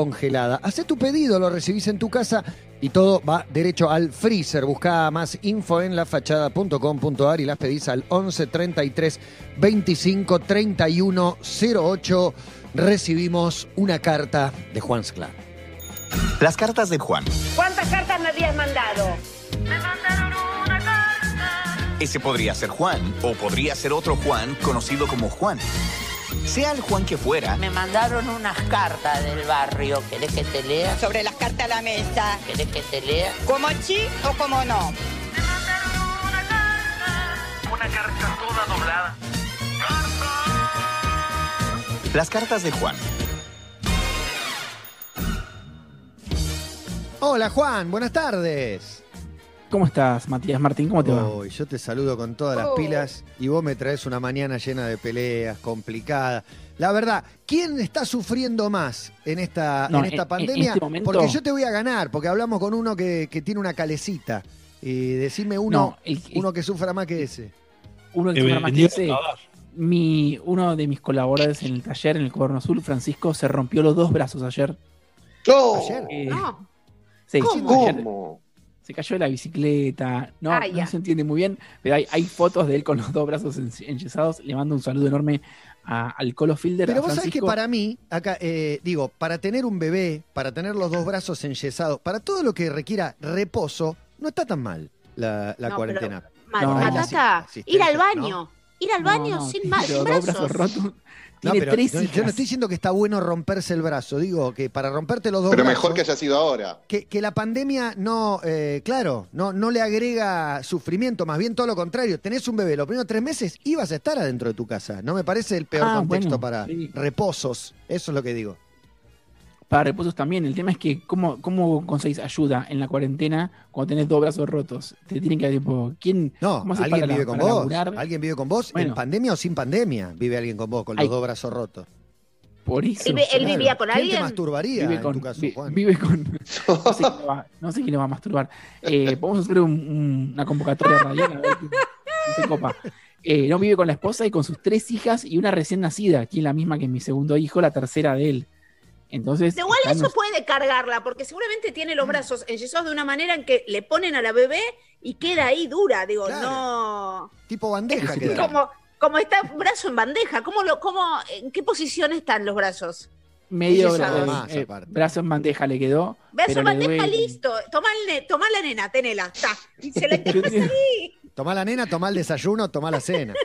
congelada. Hacé tu pedido, lo recibís en tu casa y todo va derecho al freezer. Busca más info en lafachada.com.ar y las pedís al 11 33 25 31 08. Recibimos una carta de Juan Sclar. Las cartas de Juan. ¿Cuántas cartas me habías mandado? Ese podría ser Juan o podría ser otro Juan conocido como Juan. Sea el Juan que fuera, Me mandaron unas cartas del barrio. ¿Querés que te lea? Sobre las cartas a la mesa. ¿Querés que te lea? ¿Como sí o como no? Una carta toda doblada. las cartas de Juan. Hola Juan, buenas tardes. ¿Cómo estás, Matías Martín? ¿Cómo te va? Hoy yo te saludo con todas las Oh. pilas y vos me traes una mañana llena de peleas, complicada. La verdad, ¿quién está sufriendo más en esta, No, en esta en- pandemia? en este momento- Porque yo te voy a ganar, porque hablamos con uno que, que tiene una calecita. Y decime uno, No, el- el- uno que sufra más que ese. Uno que Eh, se llama bendito Matisse, Salvador. mi, uno de mis colaboradores en el taller, en el Cuaderno Azul, Francisco, se rompió los dos brazos ayer. Ayer. Eh, No. sí, ¿Cómo? ayer se cayó de la bicicleta. No, Ah, no se entiende muy bien, pero hay, hay fotos de él con los dos brazos en- enyesados. Le mando un saludo enorme a- al Colo Fielder. Pero a vos sabés que para mí, acá, eh, digo, para tener un bebé, para tener los dos brazos enyesados, para todo lo que requiera reposo, no está tan mal la, la No, cuarentena. No, Matata, asistencia, ir al ¿no? baño. Ir al baño No, no, sin, sin los dos brazos. brazos rotos. No, Tiene pero tres yo, yo no estoy diciendo que está bueno romperse el brazo, digo que para romperte los dos Pero brazos, mejor que haya sido ahora. que, que la pandemia no, eh, claro, no, no le agrega sufrimiento, más bien todo lo contrario. Tenés un bebé, los primeros tres meses ibas a estar adentro de tu casa. No me parece el peor Ah, contexto bueno, para sí. reposos. Eso es lo que digo. Para reposos también. El tema es que, ¿cómo, cómo conseguís ayuda en la cuarentena cuando tenés dos brazos rotos? Te tienen que, tipo, ¿quién? No, ¿cómo haces alguien para vive la- con vos. laburar? Alguien vive con vos, en pandemia o sin pandemia. Vive alguien con vos, con los Ay. dos brazos rotos. Por eso. Él, vi- él Claro. vivía con ¿Quién te alguien. masturbaría vive en con, tu caso, vi- Juan? vive con no sé quién lo va, no sé quién lo va a masturbar Eh, podemos hacer un- un- una convocatoria radial a ver copa Eh, no vive con la esposa y con sus tres hijas y una recién nacida que es la misma que mi segundo hijo la tercera de él entonces Igual eso puede cargarla, porque seguramente tiene los brazos enyesados de una manera en que le ponen a la bebé y queda ahí dura. Digo, Claro. no. Tipo bandeja. Como, como está brazo en bandeja. ¿Cómo lo, cómo, ¿En qué posición están los brazos? medio Ella bra- sabe más, eh, aparte. brazo en bandeja le quedó Brazo pero en bandeja, duele. listo. Tomá, el tomá la nena, tenela. Está. Y se la ahí. Tomá la nena, tomá el desayuno, tomá la cena.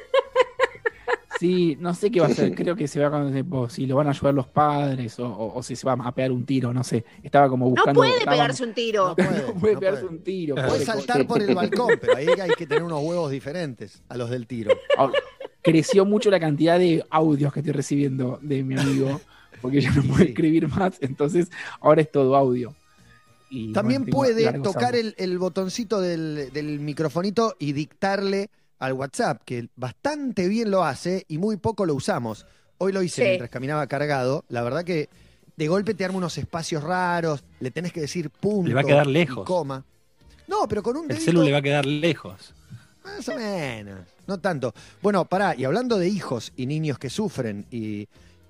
Sí, no sé qué va a hacer. Creo que se va con tipo, si lo van a ayudar los padres o, o- o si se va a pegar un tiro, no sé. Estaba como No buscando. puede estaba- pegarse un tiro. No puede, No puede no pegarse puede. un tiro. Puede saltar por el balcón, pero ahí hay que tener unos huevos diferentes a los del tiro. Creció mucho la cantidad de audios que estoy recibiendo de mi amigo, porque ya no puede Sí. escribir más, entonces ahora es todo audio. Y, También bueno, puede tocar el botoncito del, del microfonito y dictarle al WhatsApp, que bastante bien lo hace y muy poco lo usamos. Hoy lo hice Sí. mientras caminaba cargado. La verdad que de golpe te arma unos espacios raros, le tenés que decir punto. Le va a quedar y lejos. coma. No, pero con un El dedito, celu le va a quedar lejos. Más o menos, no tanto. Bueno, pará, y hablando de hijos y niños que sufren y,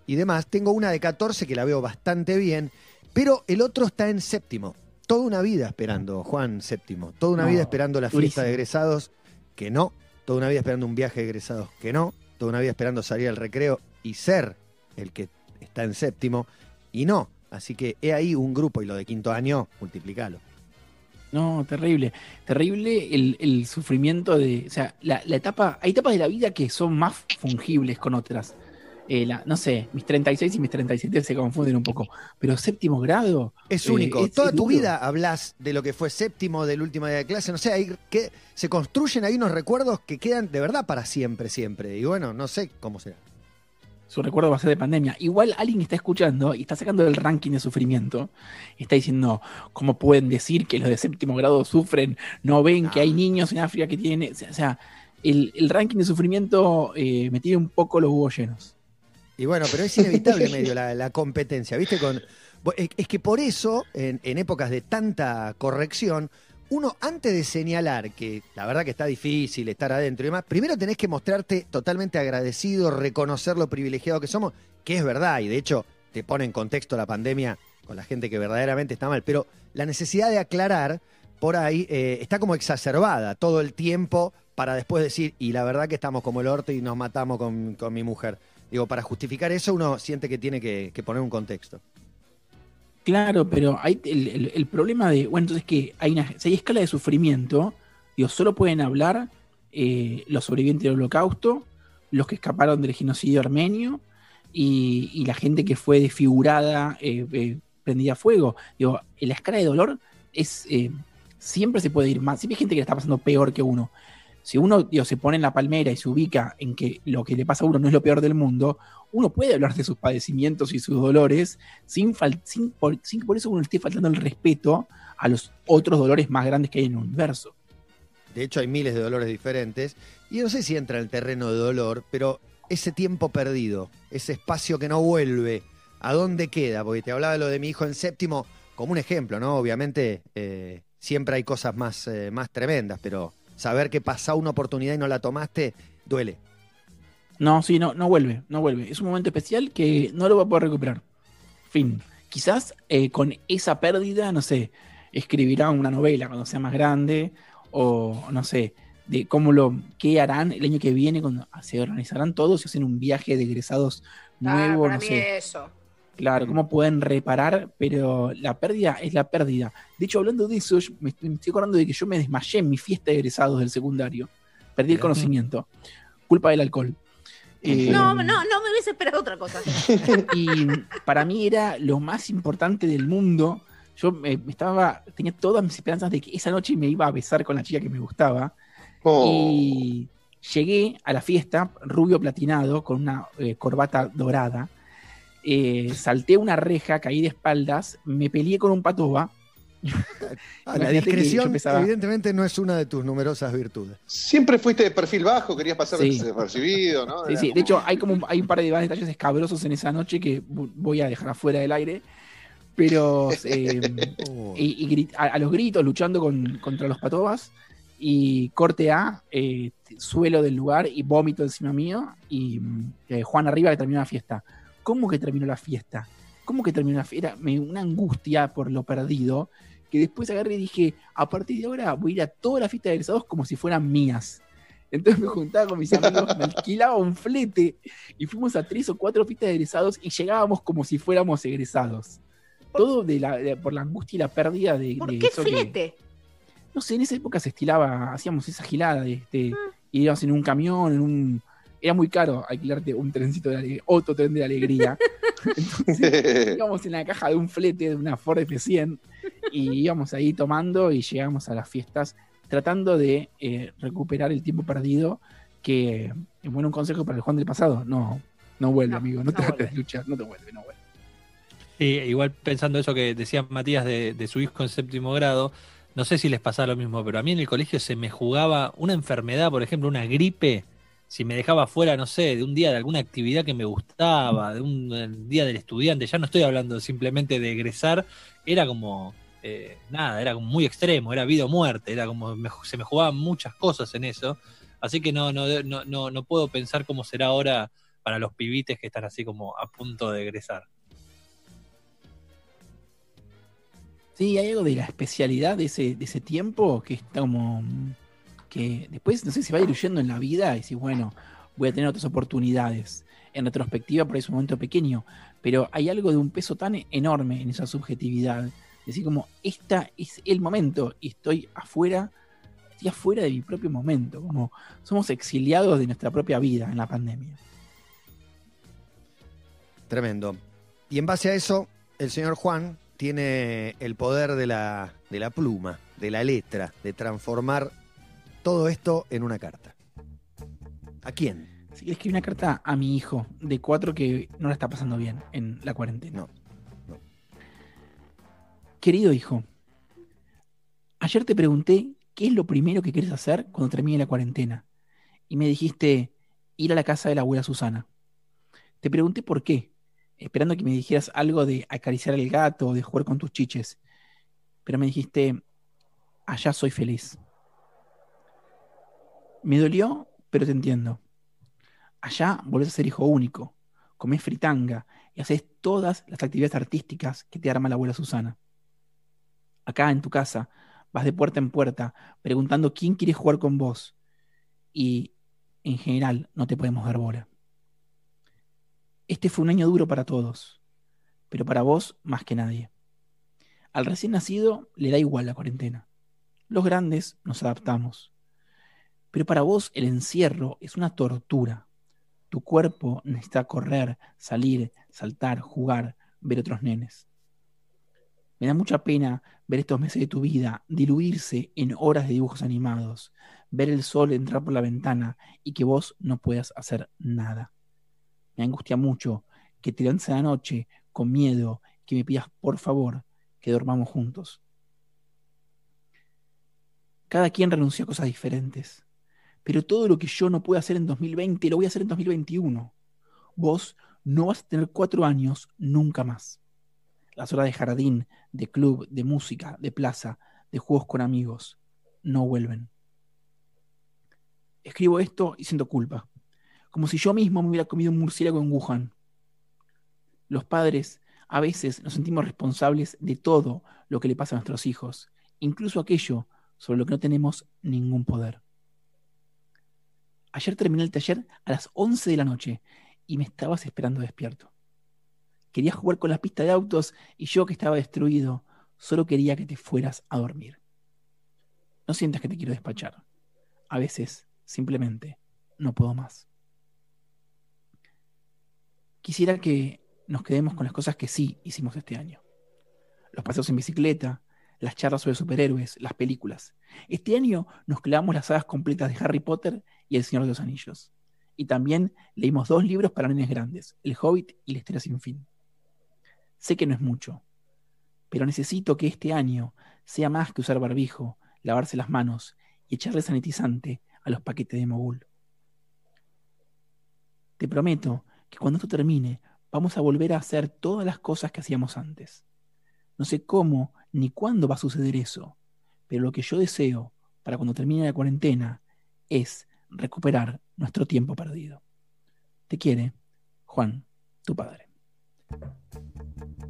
y demás, tengo una de 14 que la veo bastante bien, pero el otro está en séptimo. Toda una vida esperando, Juan séptimo. Toda una No, vida esperando la fiesta durísimo. de egresados, que no. Toda una vida esperando un viaje de egresados, que no. Toda una vida esperando salir al recreo y ser el que está en séptimo, y no. Así que he ahí un grupo, y lo de quinto año, multiplicalo. No, terrible. Terrible el, sufrimiento de. O sea, la, la etapa. Hay etapas de la vida que son más fungibles con otras. Eh, la- no sé, mis 36 y mis 37 se confunden un poco. Pero séptimo grado. Es Eh, único. es- Toda es tu duro. vida hablas de lo que fue séptimo del último día de clase. No sé, hay que se construyen ahí unos recuerdos que quedan de verdad para siempre, siempre. Y bueno, no sé cómo será. su recuerdo va a ser de pandemia. Igual alguien está escuchando y está sacando el ranking de sufrimiento. Está diciendo, ¿cómo pueden decir que los de séptimo grado sufren? No ven que hay niños en África que tienen... O sea, el, el ranking de sufrimiento eh, me tiene un poco los huevos llenos. Y bueno, pero es inevitable medio la, la competencia, ¿viste? Con, es que por eso, en, en épocas de tanta corrección, uno antes de señalar que la verdad que está difícil estar adentro y demás, primero tenés que mostrarte totalmente agradecido, reconocer lo privilegiado que somos, que es verdad, y de hecho te pone en contexto la pandemia con la gente que verdaderamente está mal, pero la necesidad de aclarar por ahí eh, está como exacerbada todo el tiempo para después decir, y la verdad que estamos como el orto y nos matamos con, con mi mujer. Digo, para justificar eso uno siente que tiene que, poner un contexto. Claro, pero hay el, problema de, bueno, entonces que hay una, si hay escala de sufrimiento, digo, solo pueden hablar eh, los sobrevivientes del holocausto, los que escaparon del genocidio armenio y, la gente que fue desfigurada, eh, eh, prendida a fuego. Digo, la escala de dolor es eh, siempre se puede ir más, siempre hay gente que le está pasando peor que uno. Si uno digo, se pone en la palmera y se ubica en que lo que le pasa a uno no es lo peor del mundo, uno puede hablar de sus padecimientos y sus dolores sin, sin, sin que por eso uno esté faltando el respeto a los otros dolores más grandes que hay en el universo. De hecho, hay miles de dolores diferentes. Y no sé si entra en el terreno de dolor, pero ese tiempo perdido, ese espacio que no vuelve, ¿a dónde queda? Porque te hablaba de lo de mi hijo en séptimo como un ejemplo, ¿no? Obviamente, eh, siempre hay cosas más, eh, más tremendas, pero saber que pasó una oportunidad y no la tomaste, duele. No, sí, no, no vuelve, no vuelve. Es un momento especial que no lo va a poder recuperar. Fin. Quizás eh, con esa pérdida, no sé, escribirá una novela cuando sea más grande, o no sé, de cómo lo, qué harán el año que viene, cuando se organizarán todos y hacen un viaje de egresados Ah, nuevo, para no mí sé. eso. Claro, cómo pueden reparar, pero la pérdida es la pérdida. De hecho, hablando de eso, yo me estoy, me estoy acordando de que yo me desmayé en mi fiesta de egresados del secundario. Perdí el conocimiento. Culpa del alcohol. Eh, No, no, no me hubiese esperado otra cosa. Y para mí era lo más importante del mundo. Yo me, me estaba, tenía todas mis esperanzas de que esa noche me iba a besar con la chica que me gustaba. Oh. Y llegué a la fiesta, rubio platinado, con una eh, corbata dorada. Eh, salté una reja, caí de espaldas, me peleé con un patoba. Ah, la discreción, pesaba- evidentemente, no es una de tus numerosas virtudes. Siempre fuiste de perfil bajo, querías pasar Sí. desapercibido, ¿no? Sí, Era sí, como- De hecho, hay como un- hay un par de detalles escabrosos en esa noche que vo- voy a dejar afuera del aire. Pero eh, Oh. y, y grit- a, a los gritos luchando con- contra los patobas y corte A, eh, suelo del lugar y vómito encima mío y mm, eh, Juan arriba que terminó la fiesta. ¿Cómo que terminó la fiesta? ¿Cómo que terminó la fiesta? Me una angustia por lo perdido que después agarré y dije, a partir de ahora voy a ir a toda la fiesta de egresados como si fueran mías. Entonces me juntaba con mis amigos, me alquilaba un flete y fuimos a tres o cuatro fiestas de egresados y llegábamos como si fuéramos egresados. Todo de la, de- por la angustia y la pérdida de, ¿Por de qué eso que- flete? no sé, en esa época se estilaba, hacíamos esa gilada de este, Ah. íbamos en un camión, en un. Era muy caro alquilarte un trencito de alegría, otro tren de alegría. Entonces íbamos en la caja de un flete de una Ford F100 y íbamos ahí tomando y llegamos a las fiestas tratando de eh, recuperar el tiempo perdido que, eh, bueno, un consejo para el Juan del pasado, no, no vuelve, No, amigo, no, no trates vuelve. de luchar, no te vuelve, no vuelve. Sí, igual pensando eso que decía Matías de, de su hijo en séptimo grado, no sé si les pasaba lo mismo, pero a mí en el colegio se me jugaba una enfermedad, por ejemplo, una gripe, si me dejaba fuera, no sé, de un día de alguna actividad que me gustaba, de un día del estudiante, ya no estoy hablando simplemente de egresar, era como, eh, nada, era como muy extremo, era vida o muerte, era como, se me jugaban muchas cosas en eso, así que no, no, no, no, no puedo pensar cómo será ahora para los pibites que están así como a punto de egresar. Sí, hay algo de la especialidad de ese, de ese tiempo que está como. Que después, no sé, se va diluyendo en la vida y decís, bueno, voy a tener otras oportunidades. En retrospectiva, por ese momento pequeño. Pero hay algo de un peso tan enorme en esa subjetividad. Decir, como, esta es el momento y estoy afuera, estoy afuera de mi propio momento. Como somos exiliados de nuestra propia vida en la pandemia. Tremendo. Y en base a eso, el señor Juan tiene el poder de la, de la pluma, de la letra, de transformar todo esto en una carta. ¿A quién? Que le escribí una carta a mi hijo de cuatro que no la está pasando bien en la cuarentena. No, no. Querido hijo, ayer te pregunté qué es lo primero que quieres hacer cuando termine la cuarentena. Y me dijiste ir a la casa de la abuela Susana. Te pregunté por qué, esperando que me dijeras algo de acariciar al gato o de jugar con tus chiches. Pero me dijiste, allá soy feliz. Me dolió, pero te entiendo. Allá volvés a ser hijo único, comés fritanga, y haces todas las actividades artísticas que te arma la abuela Susana. Acá en tu casa vas de puerta en puerta preguntando quién quiere jugar con vos y en general no te podemos dar bola. Este fue un año duro para todos, pero para vos más que nadie. Al recién nacido le da igual la cuarentena. Los grandes nos adaptamos. Pero para vos el encierro es una tortura. Tu cuerpo necesita correr, salir, saltar, jugar, ver otros nenes. Me da mucha pena ver estos meses de tu vida diluirse en horas de dibujos animados, ver el sol entrar por la ventana y que vos no puedas hacer nada. Me angustia mucho que te a la noche con miedo, que me pidas por favor que dormamos juntos. Cada quien renunció a cosas diferentes, pero todo lo que yo no pude hacer en 2020 lo voy a hacer en 2021. Vos no vas a tener cuatro años nunca más. Las horas de jardín, de club, de música, de plaza, de juegos con amigos, no vuelven. Escribo esto y siento culpa, como si yo mismo me hubiera comido un murciélago en Wuhan. Los padres a veces nos sentimos responsables de todo lo que le pasa a nuestros hijos, incluso aquello sobre lo que no tenemos ningún poder. Ayer terminé el taller a las 11 de la noche y me estabas esperando despierto. Querías jugar con la pista de autos y yo que estaba destruido, solo quería que te fueras a dormir. No sientas que te quiero despachar. A veces, simplemente, no puedo más. Quisiera que nos quedemos con las cosas que sí hicimos este año. Los paseos en bicicleta, las charlas sobre superhéroes, las películas. Este año nos clavamos las sagas completas de Harry Potter y El Señor de los Anillos. Y también leímos dos libros para nenes grandes, El Hobbit y La Historia sin fin. Sé que no es mucho, pero necesito que este año sea más que usar barbijo, lavarse las manos y echarle sanitizante a los paquetes de mogul. Te prometo que cuando esto termine vamos a volver a hacer todas las cosas que hacíamos antes. No sé cómo ni cuándo va a suceder eso, pero lo que yo deseo para cuando termine la cuarentena es recuperar nuestro tiempo perdido. Te quiere, Juan, tu padre.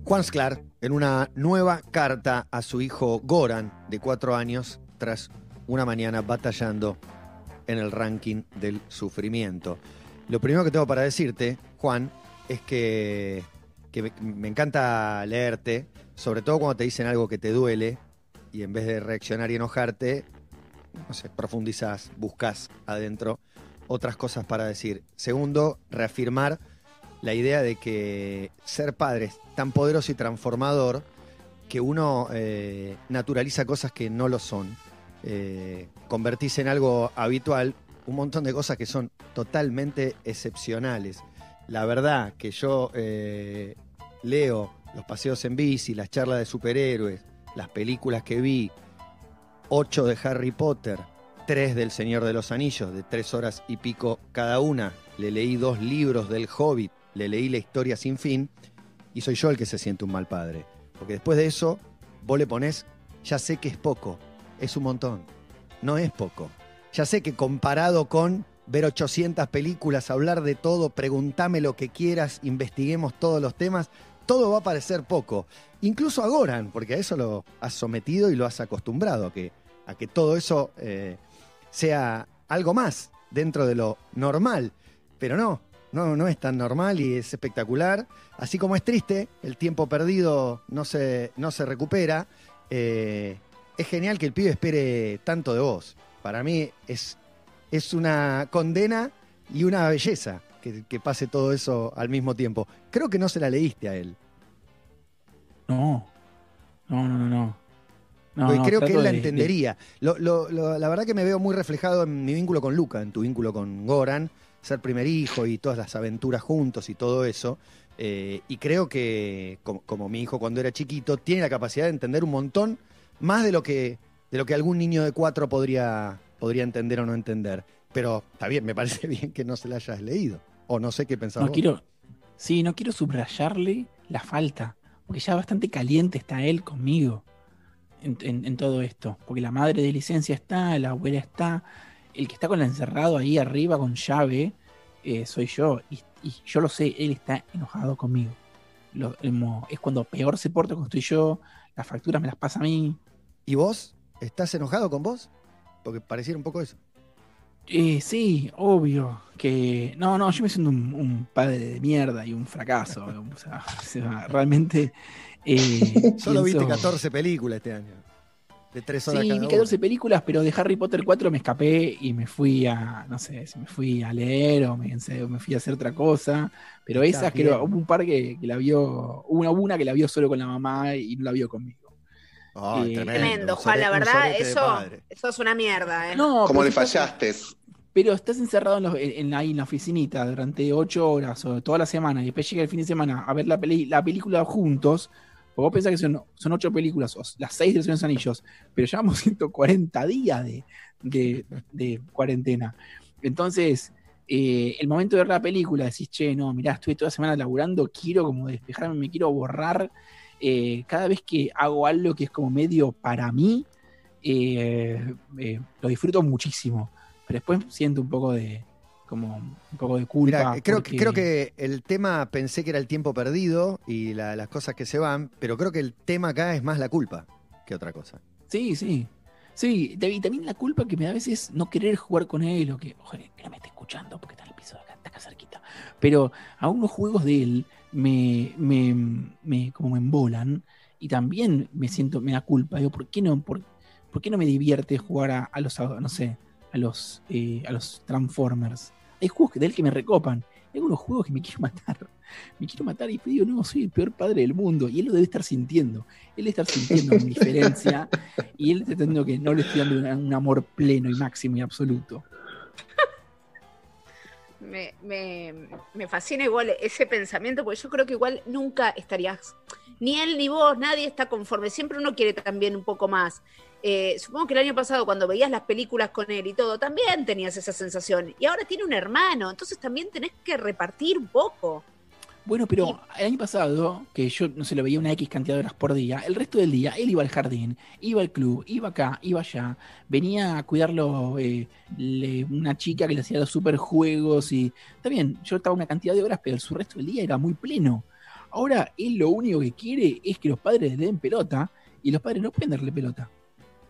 Juan Sklar, en una nueva carta a su hijo Goran, de cuatro años, tras una mañana batallando en el ranking del sufrimiento. Lo primero que tengo para decirte, Juan, es que, que me, encanta leerte, sobre todo cuando te dicen algo que te duele y en vez de reaccionar y enojarte, no sé, profundizas, buscas adentro otras cosas para decir. Segundo, reafirmar la idea de que ser padre es tan poderoso y transformador que uno eh, naturaliza cosas que no lo son. Eh, convertís en algo habitual un montón de cosas que son totalmente excepcionales. La verdad que yo eh, leo los paseos en bici, las charlas de superhéroes, las películas que vi, ocho de Harry Potter, tres del Señor de los Anillos, de tres horas y pico cada una. Le leí dos libros del Hobbit, le leí la historia sin fin, y soy yo el que se siente un mal padre. Porque después de eso, vos le ponés, ya sé que es poco, es un montón. No es poco. Ya sé que comparado con ver 800 películas, hablar de todo, preguntame lo que quieras, investiguemos todos los temas, todo va a parecer poco. Incluso a Goran, porque a eso lo has sometido y lo has acostumbrado, a que, a que todo eso eh, sea algo más dentro de lo normal. Pero no, no, no es tan normal y es espectacular. Así como es triste, el tiempo perdido no se, no se recupera. eh, es genial que el pibe espere tanto de vos. Para mí es, es una condena y una belleza que, que pase todo eso al mismo tiempo. Creo que no se la leíste a él. No, no, no, no. no. No, porque no, creo que él la de- de- entendería. Lo- lo- lo- la verdad que me veo muy reflejado en mi vínculo con Luca, en tu vínculo con Goran, ser primer hijo y todas las aventuras juntos y todo eso. Eh, y creo que, como, como mi hijo cuando era chiquito, tiene la capacidad de entender un montón más de lo que, de lo que algún niño de cuatro podría, podría entender o no entender. Pero está bien, me parece bien que no se la hayas leído. O no sé qué pensás No vos. quiero, sí, no quiero subrayarle la falta, porque ya bastante caliente está él conmigo en, en- en todo esto. Porque la madre de licencia está, la abuela está, el que está con el encerrado ahí arriba con llave eh, soy yo. Y, y yo lo sé, él está enojado conmigo. lo- es cuando peor se porta cuando estoy yo, las facturas me las pasa a mí. ¿Y vos? ¿Estás enojado con vos? Porque pareciera un poco eso. Eh, sí, obvio. Que. No, no, yo me siento un, un padre de mierda y un fracaso. o, sea, o sea, realmente. eh, Solo viste pienso- 14 películas este año. De 3 horas Sí, cada vi una. 14 películas, pero de Harry Potter 4 me escapé y me fui a, no sé, si me fui a leer o me, o me fui a hacer otra cosa. Pero Está esa, bien. creo, hubo un par que, que la vio, hubo una, una que la vio solo con la mamá y no la vio conmigo. Tremendo, Juan, la verdad, eso, eso es una mierda, ¿eh? No, ¿Cómo pero le estás- fallaste? Pero estás encerrado en, los- en- en- ahí en la oficinita durante ocho horas o toda la semana y después llega el fin de semana a ver la, peli- la película juntos. Porque vos pensás que son, son ocho películas, o las seis de los Señor de los Anillos, pero llevamos 140 días de, de- de cuarentena. Entonces, eh, el momento de ver la película, decís, che, no, mirá, estuve toda la semana laburando, quiero como despejarme, me quiero borrar. Eh, cada vez que hago algo que es como medio para mí, eh, eh, lo disfruto muchísimo. Pero después siento un poco de como un poco de culpa. Mirá, creo, porque- creo que el tema pensé que era el tiempo perdido y la- las cosas que se van, pero creo que el tema acá es más la culpa que otra cosa. Sí, sí. Sí, y también la culpa que me da a veces no querer jugar con él o que, ojalá que no me esté escuchando porque está en el piso de acá, está acá cerquita. Pero algunos juegos de él me, me, me- como me embolan y también me siento, me da culpa. Digo, ¿por qué no, por, por qué no me divierte jugar a, a los, no sé, a los, eh, a los Transformers? Hay juegos que- de él que me recopan. Hay algunos juegos que me quiero matar. Me quiero matar y digo, no, soy el peor padre del mundo. Y él lo debe estar sintiendo. Él debe estar sintiendo mi diferencia. Y él está entendiendo que no le estoy dando un, un amor pleno y máximo y absoluto. Me, me- me fascina igual ese pensamiento, porque yo creo que igual nunca estarías, ni él ni vos, nadie está conforme. Siempre uno quiere también un poco más. Eh, supongo que el año pasado, cuando veías las películas con él y todo, también tenías esa sensación. Y ahora tiene un hermano, entonces también tenés que repartir un poco. Bueno, pero el año pasado, que yo no se lo veía una X cantidad de horas por día, el resto del día él iba al jardín, iba al club, iba acá, iba allá, venía a cuidarlo eh, le- una chica que le hacía los superjuegos y está bien, yo estaba una cantidad de horas, pero su resto del día era muy pleno. Ahora él lo único que quiere es que los padres le den pelota y los padres no pueden darle pelota.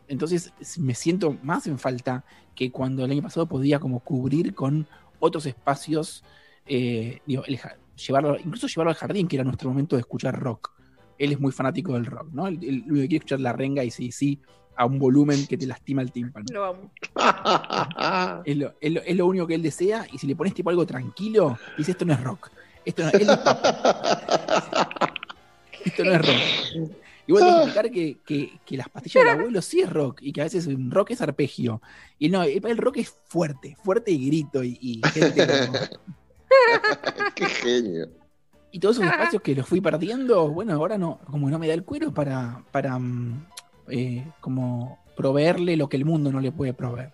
Entonces me siento más en falta que cuando el año pasado podía como cubrir con otros espacios, eh, digo, el ja- llevarlo, incluso llevarlo al jardín, que era nuestro momento de escuchar rock. Él es muy fanático del rock, ¿no? Él, él quiere escuchar la renga y sí, sí, a un volumen que te lastima el tímpano. Lo amo. Es lo, es lo- es lo único que él desea, y si le pones tipo algo tranquilo, dice esto no es rock. Esto no, él. Esto no es rock. Igual tengo que explicar que, que- que las pastillas del abuelo sí es rock, y que a veces un rock es arpegio. Y no, el el rock es fuerte, fuerte y grito, y, y gente como- Qué genio. Y todos esos espacios que los fui perdiendo, bueno, ahora no, como no me da el cuero para, para mm, eh, como proveerle lo que el mundo no le puede proveer.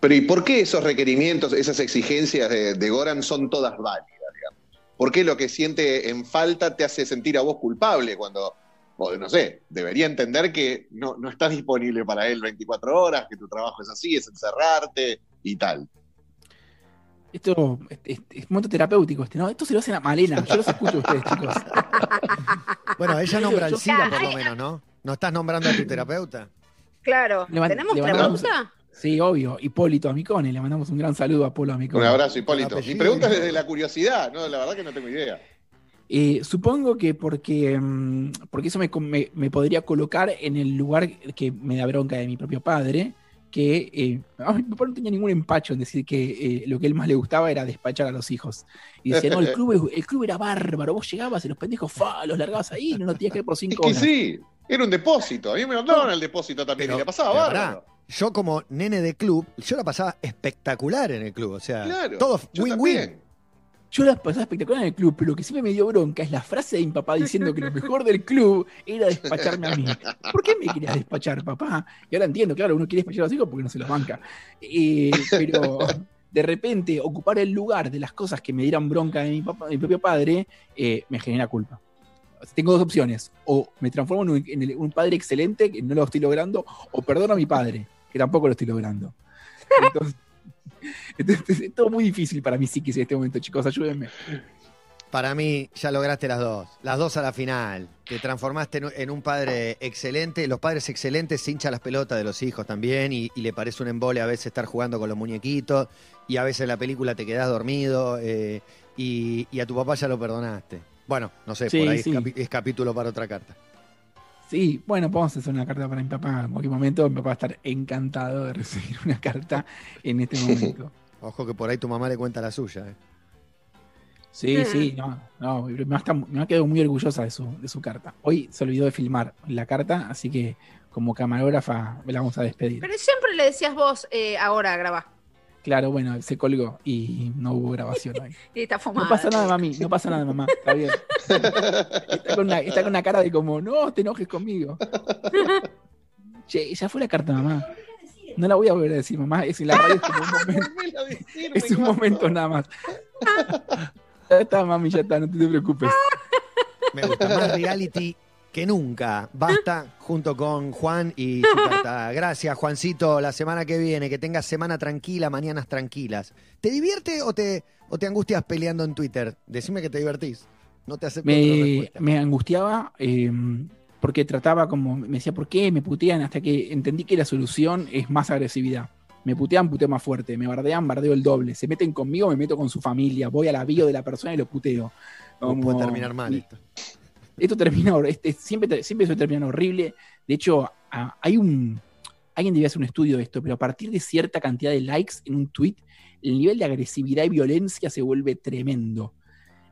Pero ¿y por qué esos requerimientos, esas exigencias de, de Goran son todas válidas, digamos? ¿Por qué lo que siente en falta te hace sentir a vos culpable cuando, o no sé, debería entender que no, no estás disponible para él 24 horas, que tu trabajo es así, es encerrarte y tal? Esto es, es- es momento terapéutico este, ¿no? Esto se lo hacen a Malena, yo los escucho a ustedes, chicos. Bueno, ella nombra al SIDA por lo menos, ¿no? ¿No estás nombrando a tu terapeuta? Claro. ¿Tenemos pregunta? Sí, obvio. Hipólito Amicone, le mandamos un gran saludo a Polo Amicone. Un abrazo, Hipólito. Mi apellido. pregunta es desde la curiosidad, ¿no? La verdad que no tengo idea. Eh, supongo que porque, mm, porque eso me, me- me podría colocar en el lugar que me da bronca de mi propio padre, que eh, a mi papá no tenía ningún empacho en decir que eh, lo que él más le gustaba era despachar a los hijos. Y decía, no, el club, el club era bárbaro, vos llegabas y los pendejos, fa, los largabas ahí, no los tenías que ir por Es cinco que horas. sí, era un depósito. A mí me mandaban al depósito también Pero- y le pasaba bárbaro. pará, Yo como nene de club, yo la pasaba espectacular en el club. O sea, Claro. todo win-win. Yo las pasaba espectacular en el club, pero lo que siempre me dio bronca es la frase de mi papá diciendo que lo mejor del club era despacharme a mí. ¿Por qué me querías despachar, papá? Y ahora entiendo, claro, uno quiere despachar a los hijos porque no se los banca. Eh, pero de repente ocupar el lugar de las cosas que me dieran bronca de mi, papá, de mi propio padre eh, me genera culpa. Tengo dos opciones, o me transformo en, un, un padre excelente, que no lo estoy logrando, o perdono a mi padre, que tampoco lo estoy logrando. Entonces, entonces, es todo muy difícil para mi psiquis en este momento, chicos, ayúdenme. Para mí ya lograste las dos, las dos a la final. Te transformaste en un- padre excelente. Los padres excelentes se hinchan las pelotas de los hijos también y, y le parece un embole a veces estar jugando con los muñequitos y a veces en la película te quedás dormido eh, y, y a tu papá ya lo perdonaste. Bueno, no sé, Sí, por ahí es capítulo para otra carta. Sí, bueno, podemos hacer una carta para mi papá. En cualquier momento mi papá va a estar encantado de recibir una carta en este momento. Ojo que por ahí tu mamá le cuenta la suya. eh. Sí, sí, no, no, mi mamá, está- mi mamá quedó muy orgullosa de su, de su carta. Hoy se olvidó de filmar la carta, así que como camarógrafa me la vamos a despedir. Pero siempre le decías vos, eh, ahora grabá. Claro, bueno, se colgó y no hubo grabación hoy. Y está fumada. No pasa nada, mami, no pasa nada, mamá, está bien. Está con una, está con una cara de como, no te enojes conmigo. Che, ya fue la carta, mamá. No la voy a volver a decir, mamá. Es la radio, es como un momento, es un momento nada más. Ya está, mami, ya está, no te preocupes. Me gusta más reality que nunca. Basta junto con Juan y su carta. Gracias, Juancito. La semana que viene, que tengas semana tranquila, mañanas tranquilas. ¿Te divierte o te, o te angustias peleando en Twitter? Decime que te divertís. No te acepto Me, me angustiaba eh, porque trataba como, me decía, ¿por qué me putean? Hasta que entendí que la solución es más agresividad. Me putean, puteo más fuerte. Me bardean, bardeo el doble. Se meten conmigo, me meto con su familia. Voy a la bio de la persona y lo puteo. ¿Cómo Como- puede terminar mal y- esto? termina este, siempre, siempre suele terminar horrible. De hecho, a- hay un. Alguien debía hacer un estudio de esto, pero a partir de cierta cantidad de likes en un tweet, el nivel de agresividad y violencia se vuelve tremendo.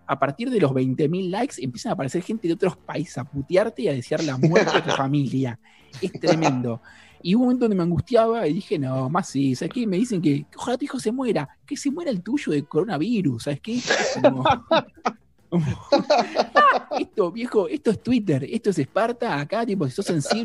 A partir de los 20.000 likes empiezan a aparecer gente de otros países a putearte y a desear la muerte a tu familia. Es tremendo. Y hubo un momento donde me angustiaba y dije, no, más sí, ¿sabes qué? Me dicen que ojalá tu hijo se muera, que se muera el tuyo de coronavirus, ¿sabes qué? Como- esto, viejo, esto es Twitter, esto es Esparta, acá, tipo, si sos sensible.